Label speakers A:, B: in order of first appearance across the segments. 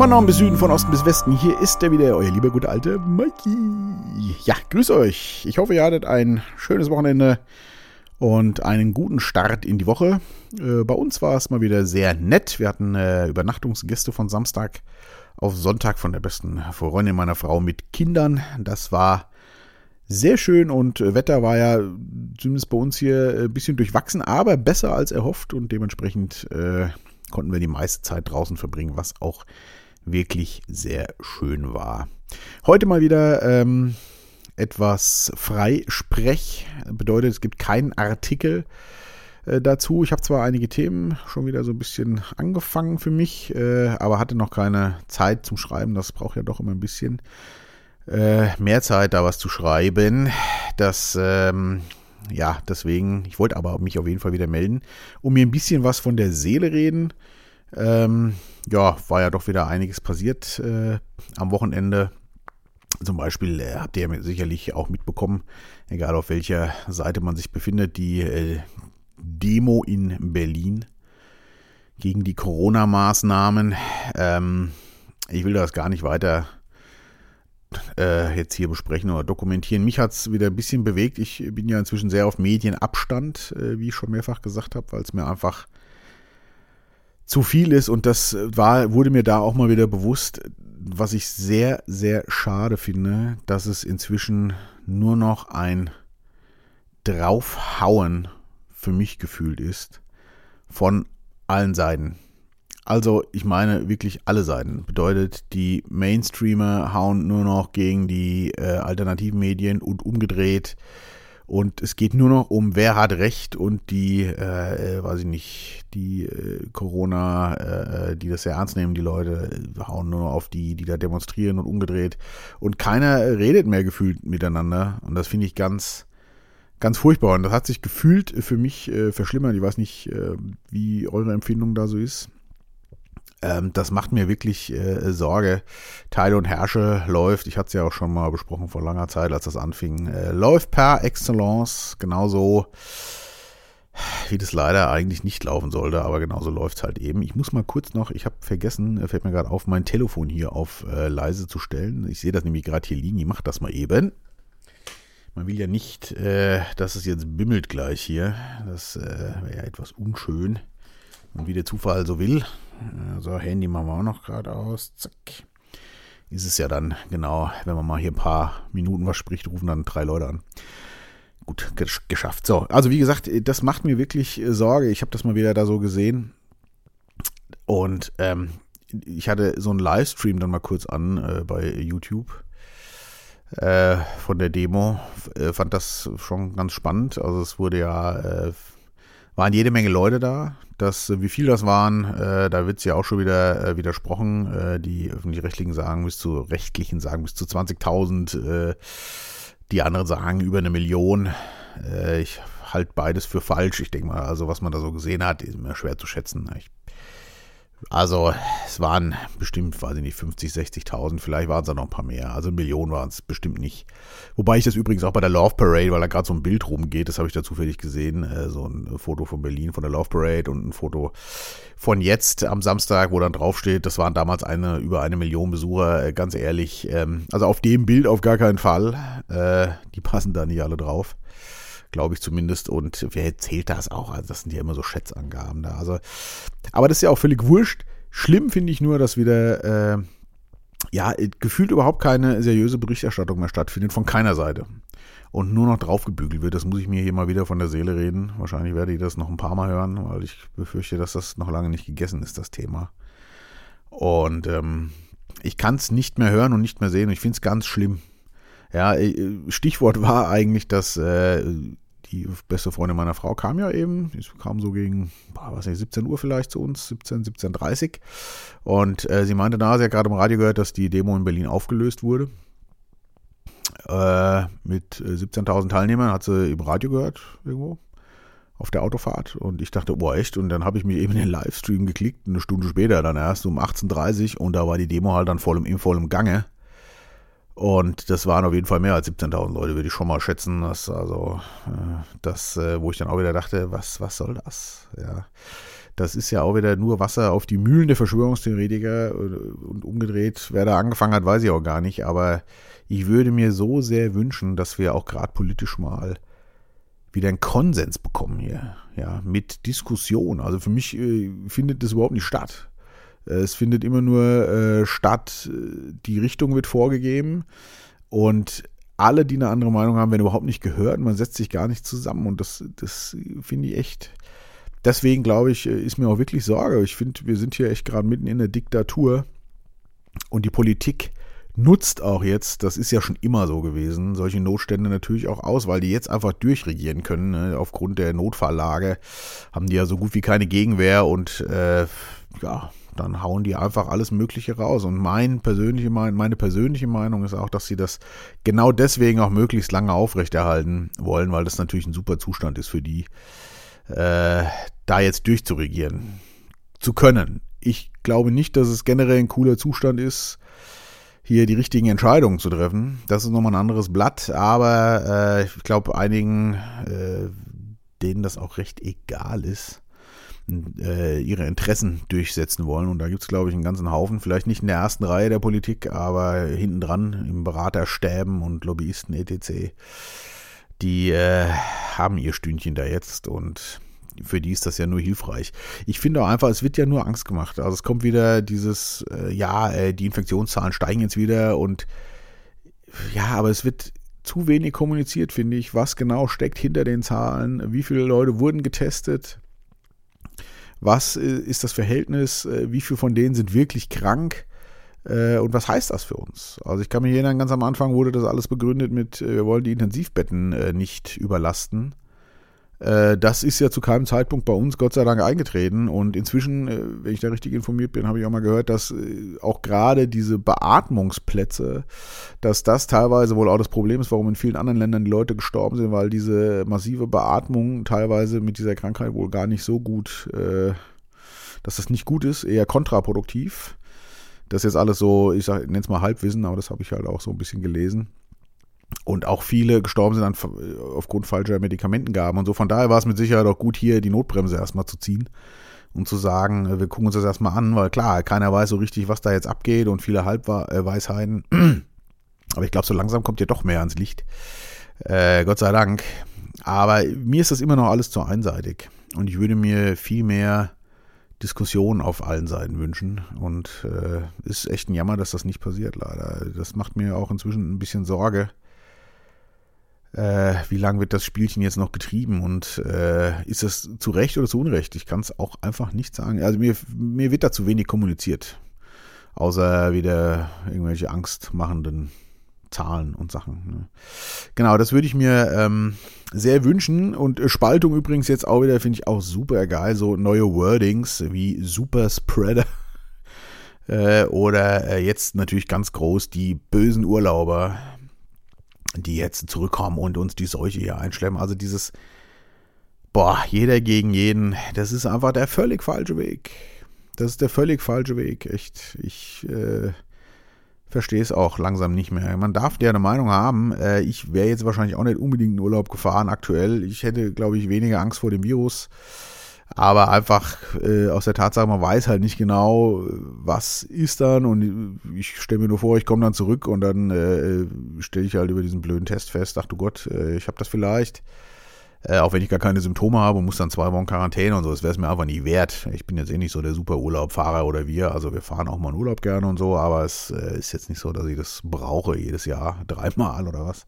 A: Von Norden bis Süden, von Osten bis Westen, hier ist er wieder, euer lieber gute alte Mikey. Ja, grüß euch. Ich hoffe, ihr hattet ein schönes Wochenende und einen guten Start in die Woche. Äh, bei uns war es mal wieder sehr nett. Wir hatten äh, Übernachtungsgäste von Samstag auf Sonntag von der besten Freundin meiner Frau mit Kindern. Das war sehr schön und äh, Wetter war ja zumindest bei uns hier ein bisschen durchwachsen, aber besser als erhofft und dementsprechend äh, konnten wir die meiste Zeit draußen verbringen, was auch wirklich sehr schön war. Heute mal wieder ähm, etwas Freisprech. Bedeutet, es gibt keinen Artikel äh, dazu. Ich habe zwar einige Themen schon wieder so ein bisschen angefangen für mich, äh, aber hatte noch keine Zeit zum Schreiben. Das braucht ja doch immer ein bisschen äh, mehr Zeit, da was zu schreiben. Das ähm, ja, deswegen, ich wollte aber mich auf jeden Fall wieder melden, um mir ein bisschen was von der Seele reden. Ähm, ja, war ja doch wieder einiges passiert äh, am Wochenende. Zum Beispiel äh, habt ihr sicherlich auch mitbekommen, egal auf welcher Seite man sich befindet, die äh, Demo in Berlin gegen die Corona-Maßnahmen. Ähm, ich will das gar nicht weiter äh, jetzt hier besprechen oder dokumentieren. Mich hat es wieder ein bisschen bewegt. Ich bin ja inzwischen sehr auf Medienabstand, äh, wie ich schon mehrfach gesagt habe, weil es mir einfach zu viel ist und das war, wurde mir da auch mal wieder bewusst, was ich sehr, sehr schade finde, dass es inzwischen nur noch ein Draufhauen für mich gefühlt ist von allen Seiten. Also ich meine wirklich alle Seiten. Bedeutet, die Mainstreamer hauen nur noch gegen die äh, alternativen Medien und umgedreht. Und es geht nur noch um, wer hat Recht und die, äh, äh weiß ich nicht, die äh, Corona, äh, die das sehr ernst nehmen, die Leute hauen nur noch auf die, die da demonstrieren und umgedreht. Und keiner redet mehr gefühlt miteinander. Und das finde ich ganz, ganz furchtbar. Und das hat sich gefühlt für mich äh, verschlimmert. Ich weiß nicht, äh, wie eure Empfindung da so ist. Ähm, das macht mir wirklich äh, Sorge. Teile und Herrsche läuft, ich hatte es ja auch schon mal besprochen vor langer Zeit, als das anfing, äh, läuft per Excellence genauso, wie das leider eigentlich nicht laufen sollte, aber genauso läuft es halt eben. Ich muss mal kurz noch, ich habe vergessen, äh, fällt mir gerade auf, mein Telefon hier auf äh, leise zu stellen. Ich sehe das nämlich gerade hier liegen, ich mache das mal eben. Man will ja nicht, äh, dass es jetzt bimmelt gleich hier. Das äh, wäre ja etwas unschön. Und wie der Zufall so will. So, Handy machen wir auch noch gerade aus. Zack. Ist es ja dann, genau, wenn man mal hier ein paar Minuten was spricht, rufen dann drei Leute an. Gut, geschafft. So, also wie gesagt, das macht mir wirklich äh, Sorge. Ich habe das mal wieder da so gesehen. Und ähm, ich hatte so einen Livestream dann mal kurz an äh, bei YouTube äh, von der Demo. Äh, fand das schon ganz spannend. Also es wurde ja äh, waren jede Menge Leute da. Das, wie viel das waren, äh, da wird es ja auch schon wieder äh, widersprochen. Äh, die öffentlich-rechtlichen sagen bis zu rechtlichen sagen bis zu 20.000. Äh, die anderen sagen über eine Million. Äh, ich halte beides für falsch. Ich denke mal, also was man da so gesehen hat, ist mir schwer zu schätzen. Ich also es waren bestimmt, weiß ich nicht, 50, 60.000, vielleicht waren es da noch ein paar mehr. Also Millionen waren es bestimmt nicht. Wobei ich das übrigens auch bei der Love Parade, weil da gerade so ein Bild rumgeht, das habe ich da zufällig gesehen, äh, so ein Foto von Berlin von der Love Parade und ein Foto von jetzt am Samstag, wo dann draufsteht, das waren damals eine über eine Million Besucher, äh, ganz ehrlich. Ähm, also auf dem Bild auf gar keinen Fall. Äh, die passen da nicht alle drauf glaube ich zumindest. Und wer erzählt das auch? Also das sind ja immer so Schätzangaben da. Also, aber das ist ja auch völlig wurscht. Schlimm finde ich nur, dass wieder äh, ja gefühlt überhaupt keine seriöse Berichterstattung mehr stattfindet von keiner Seite. Und nur noch draufgebügelt wird. Das muss ich mir hier mal wieder von der Seele reden. Wahrscheinlich werde ich das noch ein paar Mal hören, weil ich befürchte, dass das noch lange nicht gegessen ist, das Thema. Und ähm, ich kann es nicht mehr hören und nicht mehr sehen. Und ich finde es ganz schlimm. Ja, äh, Stichwort war eigentlich, dass äh, die beste Freundin meiner Frau kam ja eben, sie kam so gegen, was nicht, 17 Uhr vielleicht zu uns, 17, 17.30 und äh, sie meinte da, sie hat gerade im Radio gehört, dass die Demo in Berlin aufgelöst wurde. Äh, mit 17.000 Teilnehmern hat sie im Radio gehört, irgendwo, auf der Autofahrt und ich dachte, boah, echt? Und dann habe ich mich eben in den Livestream geklickt, eine Stunde später dann erst um 18.30 und da war die Demo halt dann voll im, im vollem Gange. Und das waren auf jeden Fall mehr als 17.000 Leute, würde ich schon mal schätzen. Das, also, äh, das, äh, wo ich dann auch wieder dachte, was, was soll das? Ja. das ist ja auch wieder nur Wasser auf die Mühlen der Verschwörungstheoretiker und umgedreht. Wer da angefangen hat, weiß ich auch gar nicht. Aber ich würde mir so sehr wünschen, dass wir auch gerade politisch mal wieder einen Konsens bekommen hier. Ja, mit Diskussion. Also für mich äh, findet das überhaupt nicht statt. Äh, es findet immer nur äh, statt, äh, die Richtung wird vorgegeben und alle, die eine andere Meinung haben, werden überhaupt nicht gehört. Man setzt sich gar nicht zusammen und das, das finde ich echt deswegen glaube ich, ist mir auch wirklich Sorge. Ich finde, wir sind hier echt gerade mitten in der Diktatur und die Politik nutzt auch jetzt, das ist ja schon immer so gewesen, solche Notstände natürlich auch aus, weil die jetzt einfach durchregieren können. Ne? Aufgrund der Notfalllage haben die ja so gut wie keine Gegenwehr und äh, ja, dann hauen die einfach alles Mögliche raus. Und mein persönliche, meine persönliche Meinung ist auch, dass sie das genau deswegen auch möglichst lange aufrechterhalten wollen, weil das natürlich ein super Zustand ist für die, äh, da jetzt durchzuregieren zu können. Ich glaube nicht, dass es generell ein cooler Zustand ist, hier die richtigen Entscheidungen zu treffen. Das ist nochmal ein anderes Blatt, aber äh, ich glaube einigen, äh, denen das auch recht egal ist, äh, ihre Interessen durchsetzen wollen. Und da gibt es, glaube ich, einen ganzen Haufen, vielleicht nicht in der ersten Reihe der Politik, aber hinten dran im Beraterstäben und Lobbyisten etc die äh, haben ihr Stündchen da jetzt und für die ist das ja nur hilfreich. Ich finde auch einfach, es wird ja nur Angst gemacht. Also es kommt wieder dieses, äh, ja, äh, die Infektionszahlen steigen jetzt wieder und ja, aber es wird zu wenig kommuniziert, finde ich, was genau steckt hinter den Zahlen, wie viele Leute wurden getestet, was äh, ist das Verhältnis, äh, wie viele von denen sind wirklich krank äh, und was heißt das für uns? Also ich kann mich erinnern, ganz am Anfang wurde das alles begründet mit, wir wollen die Intensivbetten nicht überlasten. Das ist ja zu keinem Zeitpunkt bei uns Gott sei Dank eingetreten. Und inzwischen, wenn ich da richtig informiert bin, habe ich auch mal gehört, dass auch gerade diese Beatmungsplätze, dass das teilweise wohl auch das Problem ist, warum in vielen anderen Ländern die Leute gestorben sind, weil diese massive Beatmung teilweise mit dieser Krankheit wohl gar nicht so gut, dass das nicht gut ist, eher kontraproduktiv. Das ist jetzt alles so, ich nenne es mal Halbwissen, aber das habe ich halt auch so ein bisschen gelesen. Und auch viele gestorben sind an, aufgrund falscher Medikamentengaben und so. Von daher war es mit Sicherheit auch gut, hier die Notbremse erstmal zu ziehen und zu sagen, wir gucken uns das erstmal an, weil klar, keiner weiß so richtig, was da jetzt abgeht und viele Halbweisheiten. Aber ich glaube, so langsam kommt ja doch mehr ans Licht. Äh, Gott sei Dank. Aber mir ist das immer noch alles zu einseitig. Und ich würde mir viel mehr Diskussion auf allen Seiten wünschen. Und äh, ist echt ein Jammer, dass das nicht passiert, leider. Das macht mir auch inzwischen ein bisschen Sorge. Äh, wie lange wird das Spielchen jetzt noch getrieben und äh, ist das zu Recht oder zu Unrecht? Ich kann es auch einfach nicht sagen. Also mir, mir wird da zu wenig kommuniziert. Außer wieder irgendwelche angstmachenden Zahlen und Sachen. Ne? Genau, das würde ich mir ähm, sehr wünschen. Und Spaltung übrigens jetzt auch wieder, finde ich auch super geil. So neue Wordings wie Super Spreader. äh, oder äh, jetzt natürlich ganz groß die bösen Urlauber, die jetzt zurückkommen und uns die Seuche hier einschleppen. Also dieses, boah, jeder gegen jeden, das ist einfach der völlig falsche Weg. Das ist der völlig falsche Weg. Echt, ich, äh, verstehe es auch langsam nicht mehr. Man darf ja eine Meinung haben. Äh, ich wäre jetzt wahrscheinlich auch nicht unbedingt in Urlaub gefahren aktuell. Ich hätte, glaube ich, weniger Angst vor dem Virus. Aber einfach äh, aus der Tatsache, man weiß halt nicht genau, was ist dann. Und ich stelle mir nur vor, ich komme dann zurück und dann äh, stelle ich halt über diesen blöden Test fest, ach du Gott, äh, ich habe das vielleicht. Äh, auch wenn ich gar keine Symptome habe und muss dann zwei Wochen Quarantäne und so, das wäre es mir einfach nie wert. Ich bin jetzt eh nicht so der super Urlaubfahrer oder wir, also wir fahren auch mal in Urlaub gerne und so, aber es äh, ist jetzt nicht so, dass ich das brauche jedes Jahr dreimal oder was.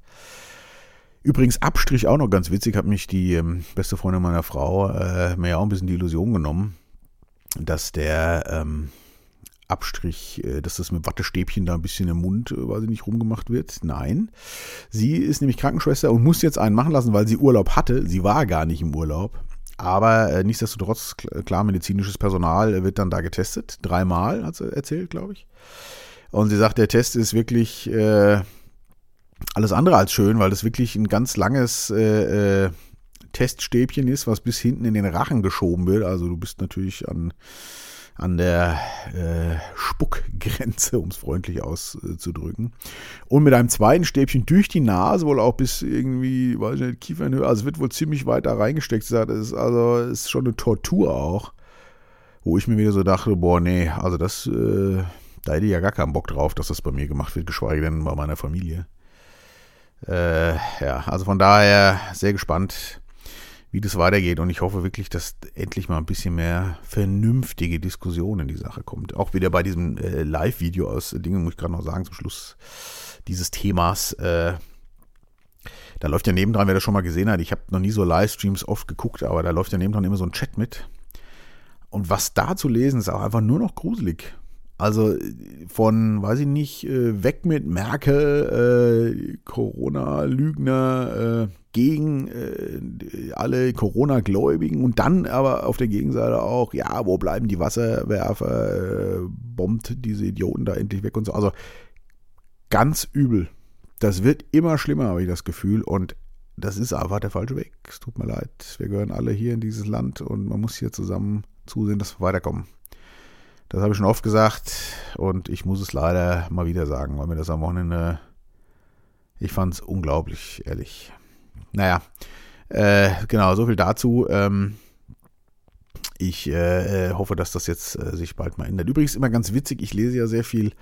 A: Übrigens, Abstrich auch noch ganz witzig, hat mich die ähm, beste Freundin meiner Frau äh, mir ja auch ein bisschen die Illusion genommen, dass der ähm, Abstrich, äh, dass das mit Wattestäbchen da ein bisschen im Mund, äh, weiß ich nicht, rumgemacht wird. Nein. Sie ist nämlich Krankenschwester und muss jetzt einen machen lassen, weil sie Urlaub hatte. Sie war gar nicht im Urlaub. Aber äh, nichtsdestotrotz, klar, medizinisches Personal wird dann da getestet. Dreimal, hat sie erzählt, glaube ich. Und sie sagt, der Test ist wirklich äh, alles andere als schön, weil das wirklich ein ganz langes äh, äh, Teststäbchen ist, was bis hinten in den Rachen geschoben wird. Also du bist natürlich an an der äh, Spuckgrenze, um es freundlich auszudrücken. Und mit einem zweiten Stäbchen durch die Nase, wohl auch bis irgendwie, weiß ich nicht, Kiefernhöhe. Also wird wohl ziemlich weit da reingesteckt. Das ist also ist schon eine Tortur auch. wo ich mir wieder so dachte, boah, nee, also das, äh, da hätte ich ja gar keinen Bock drauf, dass das bei mir gemacht wird, geschweige denn bei meiner Familie. Äh, ja, also von daher sehr gespannt, wie das weitergeht. Und ich hoffe wirklich, dass endlich mal ein bisschen mehr vernünftige Diskussion in die Sache kommt. Auch wieder bei diesem äh, Live-Video aus Dingen, muss ich gerade noch sagen, zum Schluss dieses Themas. Äh, da läuft ja nebendran, wer das schon mal gesehen hat, ich habe noch nie so Livestreams oft geguckt, aber da läuft ja nebendran immer so ein Chat mit. Und was da zu lesen, ist auch einfach nur noch gruselig. Also von, weiß ich nicht, äh, weg mit Merkel, äh, Corona-Lügner, äh, gegen äh, alle Corona-Gläubigen und dann aber auf der Gegenseite auch, ja, wo bleiben die Wasserwerfer, äh, bombt diese Idioten da endlich weg und so. Also ganz übel. Das wird immer schlimmer, habe ich das Gefühl. Und das ist einfach der falsche Weg. Es tut mir leid. Wir gehören alle hier in dieses Land und man muss hier zusammen zusehen, dass wir weiterkommen. Das habe ich schon oft gesagt und ich muss es leider mal wieder sagen, weil mir das am Wochenende, ich fand es unglaublich, ehrlich. Naja, äh, genau, so viel dazu. Ähm, ich äh, äh, hoffe, dass das jetzt äh, sich bald mal ändert. Übrigens immer ganz witzig, ich lese ja sehr viel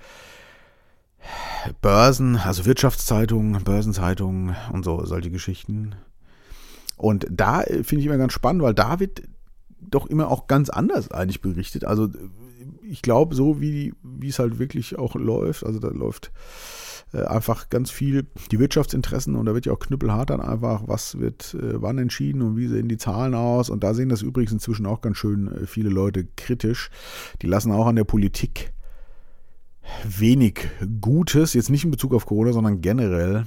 A: Börsen, also Wirtschaftszeitungen, Börsenzeitungen und so, solche Geschichten. Und da äh, finde ich immer ganz spannend, weil da wird doch immer auch ganz anders eigentlich berichtet. Also ich glaube, so wie, es halt wirklich auch läuft, also da läuft äh, einfach ganz viel die Wirtschaftsinteressen und da wird ja auch knüppelhart dann einfach, was wird äh, wann entschieden und wie sehen die Zahlen aus. Und da sehen das übrigens inzwischen auch ganz schön äh, viele Leute kritisch. Die lassen auch an der Politik wenig Gutes, jetzt nicht in Bezug auf Corona, sondern generell.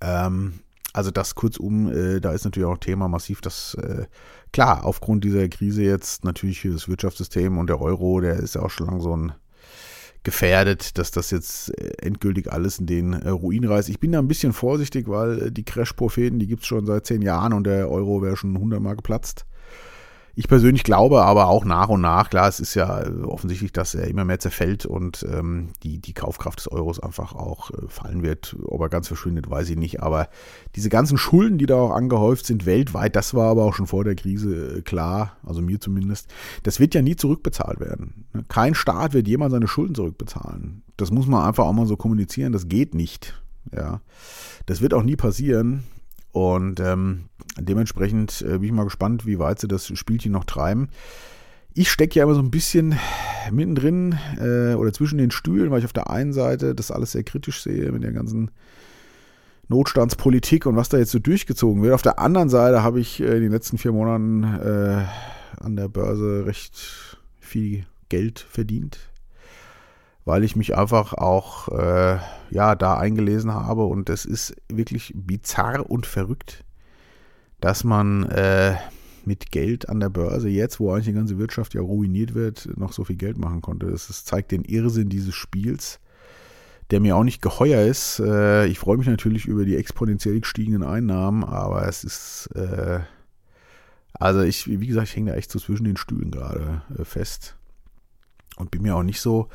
A: Ähm, also das kurzum, äh, da ist natürlich auch Thema massiv, dass äh, klar, aufgrund dieser Krise jetzt natürlich das Wirtschaftssystem und der Euro, der ist ja auch schon lang so ein gefährdet, dass das jetzt äh, endgültig alles in den äh, Ruin reißt. Ich bin da ein bisschen vorsichtig, weil äh, die Crash-Propheten, die gibt es schon seit zehn Jahren und der Euro wäre schon hundertmal geplatzt. Ich persönlich glaube aber auch nach und nach, klar, es ist ja offensichtlich, dass er immer mehr zerfällt und ähm, die, die Kaufkraft des Euros einfach auch äh, fallen wird. Ob er ganz verschwindet, weiß ich nicht. Aber diese ganzen Schulden, die da auch angehäuft sind weltweit, das war aber auch schon vor der Krise äh, klar, also mir zumindest, das wird ja nie zurückbezahlt werden. Ne? Kein Staat wird jemals seine Schulden zurückbezahlen. Das muss man einfach auch mal so kommunizieren, das geht nicht. Ja, das wird auch nie passieren. Und ähm, dementsprechend äh, bin ich mal gespannt, wie weit sie das Spielchen noch treiben. Ich stecke ja immer so ein bisschen mittendrin äh, oder zwischen den Stühlen, weil ich auf der einen Seite das alles sehr kritisch sehe mit der ganzen Notstandspolitik und was da jetzt so durchgezogen wird. Auf der anderen Seite habe ich äh, in den letzten vier Monaten äh, an der Börse recht viel Geld verdient weil ich mich einfach auch äh, ja da eingelesen habe und es ist wirklich bizarr und verrückt, dass man äh, mit Geld an der Börse jetzt, wo eigentlich die ganze Wirtschaft ja ruiniert wird, noch so viel Geld machen konnte. Das, das zeigt den Irrsinn dieses Spiels, der mir auch nicht geheuer ist. Äh, ich freue mich natürlich über die exponentiell gestiegenen Einnahmen, aber es ist äh, also ich, wie gesagt, ich hänge da echt so zwischen den Stühlen gerade äh, fest und bin mir auch nicht so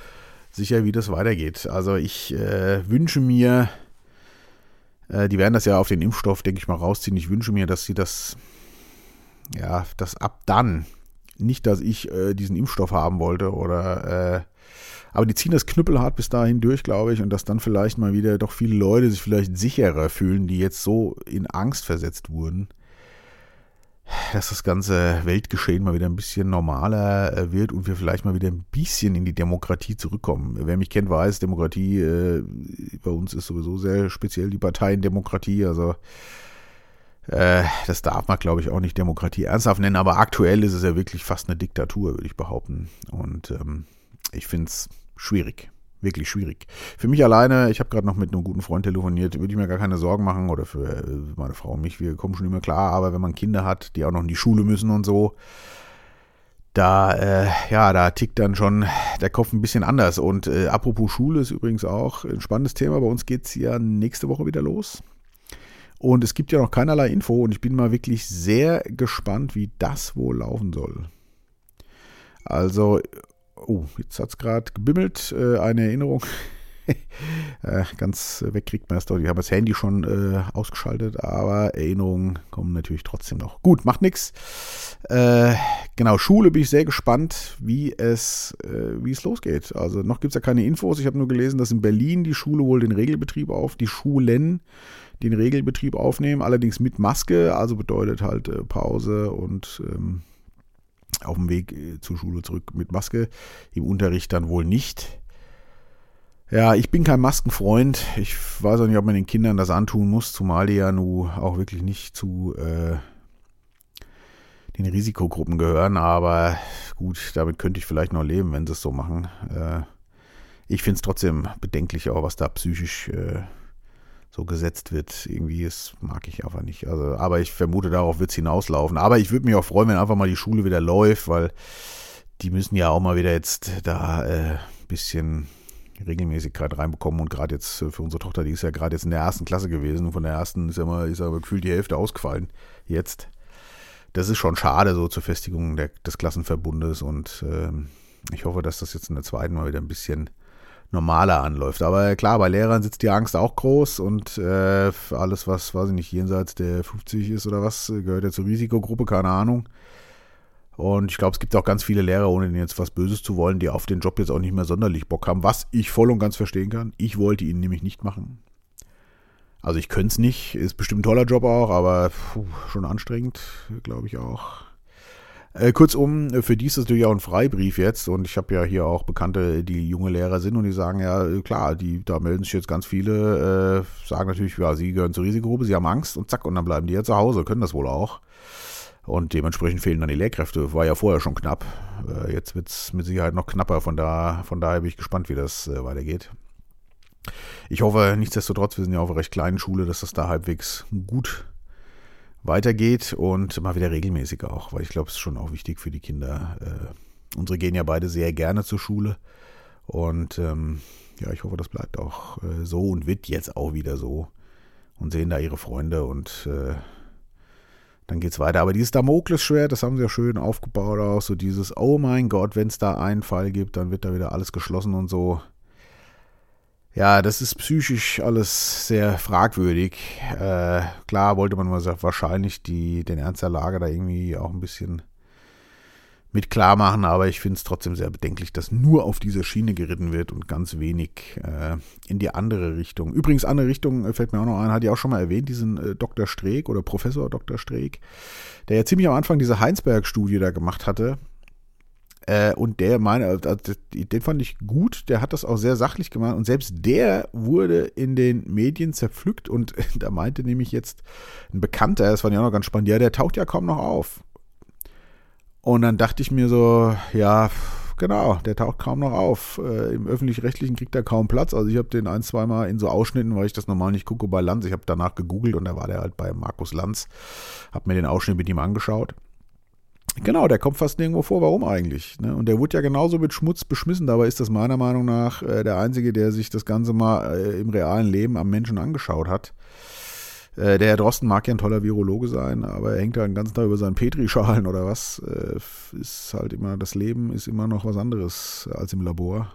A: sicher, wie das weitergeht. Also ich äh, wünsche mir, äh, die werden das ja auf den Impfstoff, denke ich mal, rausziehen. Ich wünsche mir, dass sie das, ja, das ab dann, nicht, dass ich äh, diesen Impfstoff haben wollte oder, äh, aber die ziehen das knüppelhart bis dahin durch, glaube ich, und dass dann vielleicht mal wieder doch viele Leute sich vielleicht sicherer fühlen, die jetzt so in Angst versetzt wurden dass das ganze Weltgeschehen mal wieder ein bisschen normaler äh, wird und wir vielleicht mal wieder ein bisschen in die Demokratie zurückkommen. Wer mich kennt, weiß, Demokratie äh, bei uns ist sowieso sehr speziell die Parteiendemokratie. Also äh, das darf man, glaube ich, auch nicht Demokratie ernsthaft nennen, aber aktuell ist es ja wirklich fast eine Diktatur, würde ich behaupten. Und ähm, ich finde es schwierig wirklich schwierig. Für mich alleine, ich habe gerade noch mit einem guten Freund telefoniert, würde ich mir gar keine Sorgen machen oder für äh, meine Frau und mich, wir kommen schon immer klar, aber wenn man Kinder hat, die auch noch in die Schule müssen und so, da, äh, ja, da tickt dann schon der Kopf ein bisschen anders. Und äh, apropos Schule ist übrigens auch ein spannendes Thema. Bei uns geht es ja nächste Woche wieder los. Und es gibt ja noch keinerlei Info und ich bin mal wirklich sehr gespannt, wie das wohl laufen soll. Also Oh, jetzt hat es gerade gebimmelt. Äh, eine Erinnerung. äh, ganz weg kriegt man das doch. Ich habe das Handy schon äh, ausgeschaltet, aber Erinnerungen kommen natürlich trotzdem noch. Gut, macht nichts. Äh, genau, Schule bin ich sehr gespannt, wie es, äh, wie es losgeht. Also noch gibt es ja keine Infos. Ich habe nur gelesen, dass in Berlin die Schule wohl den Regelbetrieb auf, die Schulen den Regelbetrieb aufnehmen, allerdings mit Maske, also bedeutet halt äh, Pause und ähm, auf dem Weg äh, zur Schule zurück mit Maske. Im Unterricht dann wohl nicht. Ja, ich bin kein Maskenfreund. Ich weiß auch nicht, ob man den Kindern das antun muss, zumal die ja nun auch wirklich nicht zu äh, den Risikogruppen gehören. Aber gut, damit könnte ich vielleicht noch leben, wenn sie es so machen. Äh, ich finde es trotzdem bedenklich, auch was da psychisch äh, so gesetzt wird. Irgendwie, das mag ich einfach nicht. Also, aber ich vermute, darauf wird es hinauslaufen. Aber ich würde mich auch freuen, wenn einfach mal die Schule wieder läuft, weil die müssen ja auch mal wieder jetzt da ein äh, bisschen Regelmäßigkeit reinbekommen und gerade jetzt für unsere Tochter, die ist ja gerade jetzt in der ersten Klasse gewesen und von der ersten ist ja mal, ist aber gefühlt die Hälfte ausgefallen jetzt. Das ist schon schade so zur Festigung der, des Klassenverbundes und äh, ich hoffe, dass das jetzt in der zweiten mal wieder ein bisschen normaler anläuft. Aber klar, bei Lehrern sitzt die Angst auch groß und äh, alles, was, weiß ich nicht, jenseits der 50 ist oder was, gehört ja zur Risikogruppe, keine Ahnung. Und ich glaube, es gibt auch ganz viele Lehrer, ohne denen jetzt was Böses zu wollen, die auf den Job jetzt auch nicht mehr sonderlich Bock haben, was ich voll und ganz verstehen kann. Ich wollte ihn nämlich nicht machen. Also ich könnte es nicht, ist bestimmt ein toller Job auch, aber puh, schon anstrengend, glaube ich auch. Äh, kurzum, für die ist das natürlich auch ein Freibrief jetzt und ich habe ja hier auch Bekannte, die junge Lehrer sind und die sagen ja, klar, die, da melden sich jetzt ganz viele, äh, sagen natürlich, ja, sie gehören zur Risikogruppe, sie haben Angst und zack, und dann bleiben die ja zu Hause, können das wohl auch. Und dementsprechend fehlen dann die Lehrkräfte. War ja vorher schon knapp. Äh, jetzt wird es mit Sicherheit noch knapper. Von, da, von daher bin ich gespannt, wie das äh, weitergeht. Ich hoffe nichtsdestotrotz, wir sind ja auf einer recht kleinen Schule, dass das da halbwegs gut weitergeht und mal wieder regelmäßig auch, weil ich glaube, es ist schon auch wichtig für die Kinder. Äh, unsere gehen ja beide sehr gerne zur Schule und ähm, ja, ich hoffe, das bleibt auch äh, so und wird jetzt auch wieder so und sehen da ihre Freunde und äh, dann geht's weiter. Aber dieses Damoklesschwert, das haben sie ja schön aufgebaut auch, so dieses, oh mein Gott, wenn es da einen Fall gibt, dann wird da wieder alles geschlossen und so. Ja, das ist psychisch alles sehr fragwürdig. Äh, klar wollte man wahrscheinlich die, den Ernst der Lage da irgendwie auch ein bisschen mit klar machen, aber ich finde es trotzdem sehr bedenklich, dass nur auf dieser Schiene geritten wird und ganz wenig äh, in die andere Richtung. Übrigens, andere Richtung äh, fällt mir auch noch ein, hatte ich auch schon mal erwähnt, diesen äh, Dr. Streeck oder Professor Dr. Streeck, der ja ziemlich am Anfang diese Heinsberg-Studie da gemacht hatte. Äh, und der meine, also den fand ich gut, der hat das auch sehr sachlich gemacht und selbst der wurde in den Medien zerpflückt und da meinte nämlich jetzt ein Bekannter, das fand ich auch noch ganz spannend, ja, der taucht ja kaum noch auf. Und dann dachte ich mir so, ja, genau, der taucht kaum noch auf. Äh, Im öffentlich-rechtlichen kriegt er kaum Platz. Also ich habe den ein, zweimal in so Ausschnitten, weil ich das normal nicht gucke bei Lanz. Ich habe danach gegoogelt und da war der halt bei Markus Lanz. Habe mir den Ausschnitt mit ihm angeschaut. Genau, der kommt fast nirgendwo vor. Warum eigentlich? Ne? Und der wurde ja genauso mit Schmutz beschmissen. Dabei ist das meiner Meinung nach äh, der Einzige, der sich das Ganze mal äh, im realen Leben am Menschen angeschaut hat. Äh, der Herr Drosten mag ja ein toller Virologe sein, aber er hängt ja den ganzen Tag über seinen Petrischalen oder was. Äh, ist halt immer, das Leben ist immer noch was anderes als im Labor.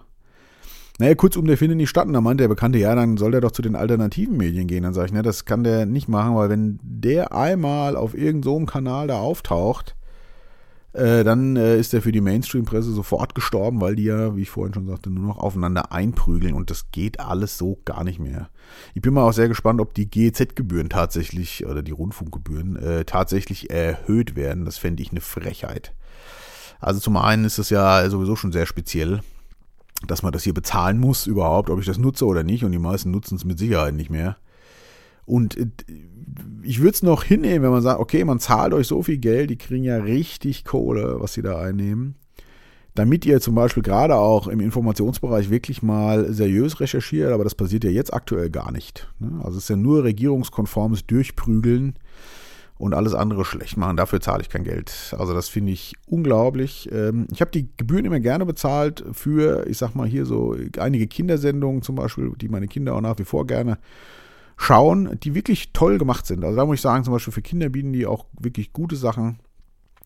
A: Naja, kurzum, der findet nicht statt. Und da meinte der Bekannte, ja, dann soll der doch zu den alternativen Medien gehen. Dann sage ich, ne, das kann der nicht machen, weil wenn der einmal auf irgendeinem so Kanal da auftaucht, äh, dann äh, ist er für die Mainstream-Presse sofort gestorben, weil die ja, wie ich vorhin schon sagte, nur noch aufeinander einprügeln und das geht alles so gar nicht mehr. Ich bin mal auch sehr gespannt, ob die GEZ-Gebühren tatsächlich oder die Rundfunkgebühren äh, tatsächlich erhöht werden. Das fände ich eine Frechheit. Also zum einen ist es ja sowieso schon sehr speziell, dass man das hier bezahlen muss überhaupt, ob ich das nutze oder nicht und die meisten nutzen es mit Sicherheit nicht mehr. Und äh, ich würde es noch hinnehmen, wenn man sagt, okay, man zahlt euch so viel Geld, die kriegen ja richtig Kohle, was sie da einnehmen, damit ihr zum Beispiel gerade auch im Informationsbereich wirklich mal seriös recherchiert, aber das passiert ja jetzt aktuell gar nicht. Ne? Also es ist ja nur regierungskonformes Durchprügeln und alles andere schlecht machen. Dafür zahle ich kein Geld. Also das finde ich unglaublich. Ähm, ich habe die Gebühren immer gerne bezahlt für, ich sag mal hier so einige Kindersendungen zum Beispiel, die meine Kinder auch nach wie vor gerne schauen, die wirklich toll gemacht sind. Also da muss ich sagen, zum Beispiel für Kinder bieten die auch wirklich gute Sachen.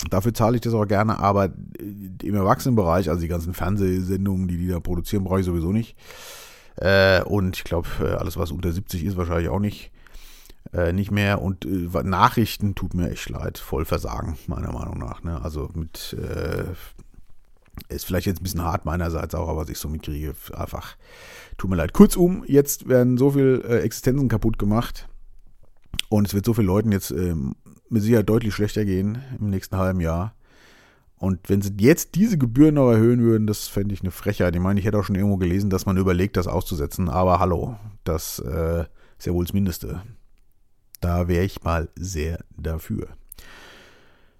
A: Dafür zahle ich das auch gerne, aber äh, im Erwachsenenbereich, also die ganzen Fernsehsendungen, die die da produzieren, brauche ich sowieso nicht. Äh, und ich glaube, äh, alles, was unter 70 ist, wahrscheinlich auch nicht. Nicht mehr. Und Nachrichten tut mir echt leid. Voll Versagen, meiner Meinung nach. Ne? Also mit ist vielleicht jetzt ein bisschen hart meinerseits auch, aber was ich so mitkriege, einfach tut mir leid. Kurzum, jetzt werden so viele äh, Existenzen kaputt gemacht und es wird so vielen Leuten jetzt ähm, mit Sicherheit deutlich schlechter gehen im nächsten halben Jahr. Und wenn sie jetzt diese Gebühren noch erhöhen würden, das fände ich eine Frechheit. Ich meine, ich hätte auch schon irgendwo gelesen, dass man überlegt, das auszusetzen. Aber hallo, das äh, ist ja wohl das Mindeste. Da wäre ich mal sehr dafür.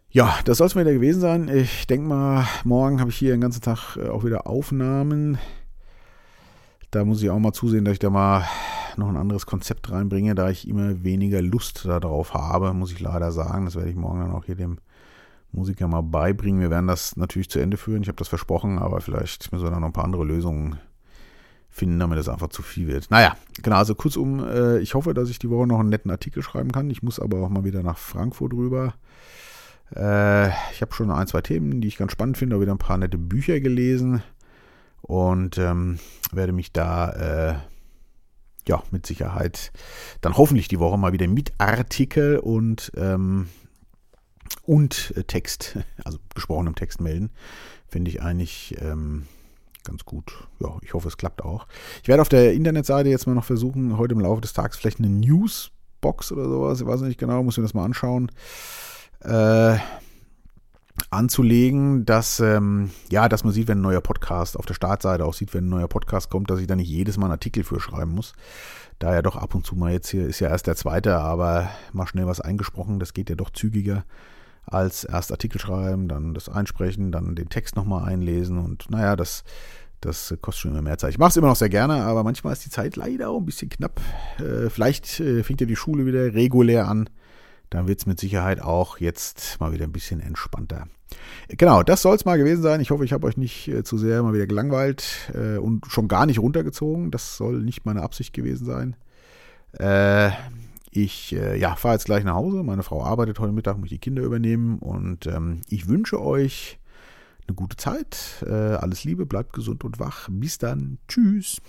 A: Ja, das soll es mal wieder gewesen sein. Ich denke mal, morgen habe ich hier den ganzen Tag äh, auch wieder Aufnahmen. Da muss ich auch mal zusehen, dass ich da mal noch ein anderes Konzept reinbringe, da ich immer weniger Lust darauf habe, muss ich leider sagen. Das werde ich morgen dann auch hier dem Musiker mal beibringen. Wir werden das natürlich zu Ende führen. Ich habe das versprochen, aber vielleicht müssen wir dann noch ein paar andere Lösungen finden, damit es einfach zu viel wird. Naja, genau, also kurzum, äh, ich hoffe, dass ich die Woche noch einen netten Artikel schreiben kann. Ich muss aber auch mal wieder nach Frankfurt rüber. Äh, ich habe schon ein, zwei Themen, die ich ganz spannend finde, auch wieder ein paar nette Bücher gelesen und ähm, werde mich da äh, ja mit Sicherheit dann hoffentlich die Woche mal wieder mit Artikel und ähm, und äh, Text, also gesprochenem Text melden. Finde ich eigentlich ähm, ganz gut. Ja, ich hoffe, es klappt auch. Ich werde auf der Internetseite jetzt mal noch versuchen, heute im Laufe des Tages vielleicht eine Newsbox oder sowas, ich weiß nicht genau, muss mir das mal anschauen äh, anzulegen, dass, ähm, ja, dass man sieht, wenn ein neuer Podcast auf der Startseite auch sieht, wenn ein neuer Podcast kommt, dass ich da nicht jedes Mal einen Artikel für schreiben muss. Da ja doch ab und zu mal jetzt hier ist ja erst der zweite, aber mal schnell was eingesprochen, das geht ja doch zügiger als erst Artikel schreiben, dann das einsprechen, dann den Text nochmal einlesen und naja, das, das kostet schon immer mehr Zeit. Ich mache es immer noch sehr gerne, aber manchmal ist die Zeit leider auch ein bisschen knapp. Äh, vielleicht äh, fängt ja die Schule wieder regulär an dann wird es mit Sicherheit auch jetzt mal wieder ein bisschen entspannter. Genau, das soll es mal gewesen sein. Ich hoffe, ich habe euch nicht äh, zu sehr mal wieder gelangweilt äh, und schon gar nicht runtergezogen. Das soll nicht meine Absicht gewesen sein. Äh, ich äh, ja, fahre jetzt gleich nach Hause. Meine Frau arbeitet heute Mittag, muss die Kinder übernehmen. Und ähm, ich wünsche euch eine gute Zeit. Äh, alles Liebe, bleibt gesund und wach. Bis dann. Tschüss.